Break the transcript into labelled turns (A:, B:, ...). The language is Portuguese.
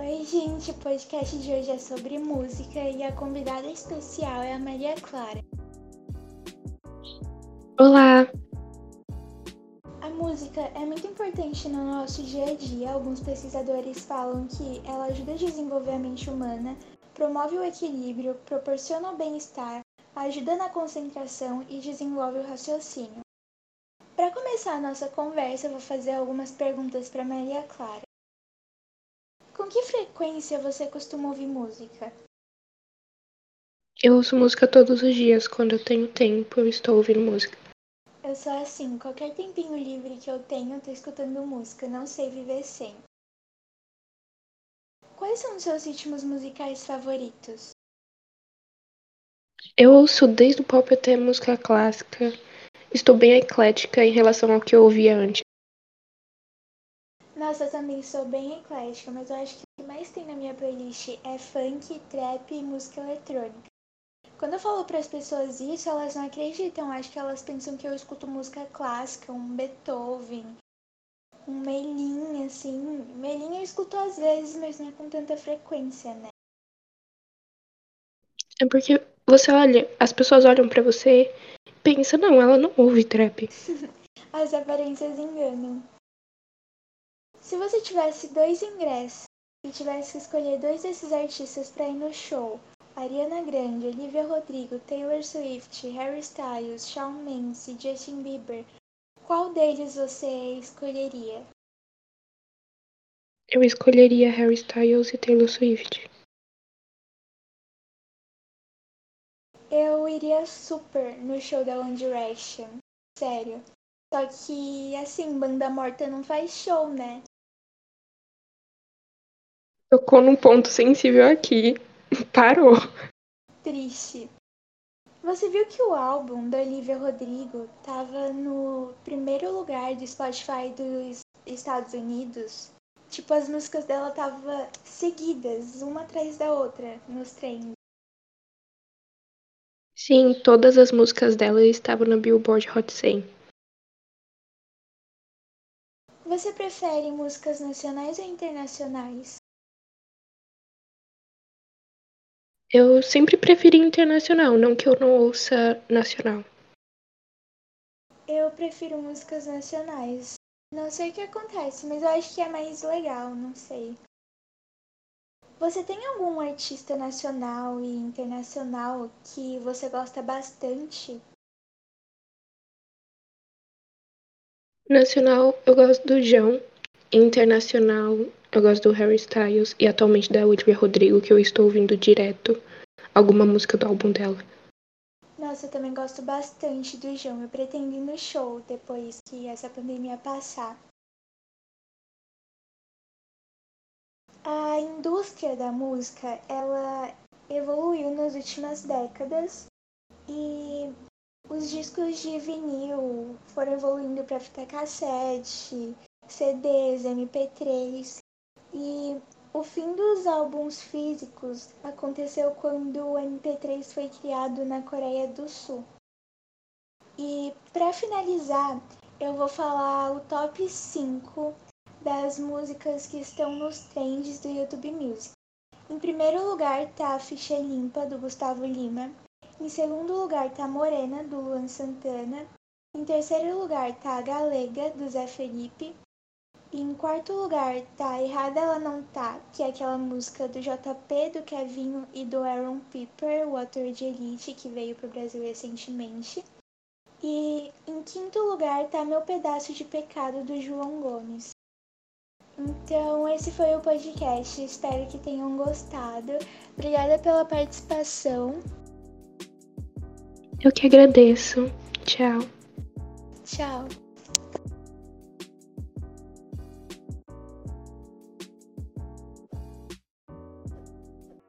A: Oi, gente, o podcast de hoje é sobre música e a convidada especial é a Maria Clara.
B: Olá!
A: A música é muito importante no nosso dia a dia. Alguns pesquisadores falam que ela ajuda a desenvolver a mente humana, promove o equilíbrio, proporciona o bem-estar, ajuda na concentração e desenvolve o raciocínio. Para começar a nossa conversa, eu vou fazer algumas perguntas para Maria Clara. Com que frequência você costuma ouvir música?
B: Eu ouço música todos os dias. Quando eu tenho tempo, eu estou ouvindo música.
A: Eu sou assim, qualquer tempinho livre que eu tenho, eu tô escutando música, não sei viver sem. Quais são os seus ritmos musicais favoritos?
B: Eu ouço desde o pop até música clássica. Estou bem eclética em relação ao que eu ouvia antes.
A: Nossa, eu também sou bem eclética, mas eu acho que o que mais tem na minha playlist é funk, trap e música eletrônica. Quando eu falo para as pessoas isso, elas não acreditam. Acho que elas pensam que eu escuto música clássica, um Beethoven, um Melim, assim. Melim eu escuto às vezes, mas não é com tanta frequência, né?
B: É porque você olha, as pessoas olham para você e pensam, não, ela não ouve trap.
A: As aparências enganam. Se você tivesse dois ingressos e tivesse que escolher dois desses artistas para ir no show, Ariana Grande, Olivia Rodrigo, Taylor Swift, Harry Styles, Shawn Mendes e Justin Bieber, qual deles você escolheria?
B: Eu escolheria Harry Styles e Taylor Swift.
A: Eu iria super no show da One Direction. Sério. Só que, assim, banda morta não faz show, né?
B: Tocou num ponto sensível aqui. Parou.
A: Triste. Você viu que o álbum da Olivia Rodrigo tava no primeiro lugar do Spotify dos Estados Unidos? Tipo, as músicas dela tava seguidas, uma atrás da outra, nos trends.
B: Sim, todas as músicas dela estavam na Billboard Hot 100.
A: Você prefere músicas nacionais ou internacionais?
B: Eu sempre preferi internacional, não que eu não ouça nacional.
A: Eu prefiro músicas nacionais. Não sei o que acontece, mas eu acho que é mais legal, não sei. Você tem algum artista nacional e internacional que você gosta bastante?
B: Nacional, eu gosto do João. Internacional, eu gosto do Harry Styles e atualmente da Olivia Rodrigo, que eu estou ouvindo direto alguma música do álbum dela.
A: Nossa, eu também gosto bastante do João. Eu pretendo ir no show depois que essa pandemia passar. A indústria da música, ela evoluiu nas últimas décadas e os discos de vinil foram evoluindo para fita cassete, CDs, MP3 e o fim dos álbuns físicos aconteceu quando o MP3 foi criado na Coreia do Sul. E para finalizar, eu vou falar o top 5 das músicas que estão nos trends do YouTube Music. Em primeiro lugar tá Ficha Limpa, do Gustavo Lima. Em segundo lugar tá Morena, do Luan Santana. Em terceiro lugar tá Galega, do Zé Felipe. E em quarto lugar tá Errada Ela Não Tá, que é aquela música do JP, do Kevinho e do Aaron Piper, o ator de Elite, que veio pro Brasil recentemente. E em quinto lugar tá Meu Pedaço de Pecado, do João Gomes. Então, esse foi o podcast. Espero que tenham gostado. Obrigada pela participação.
B: Eu que agradeço. Tchau.
A: Tchau.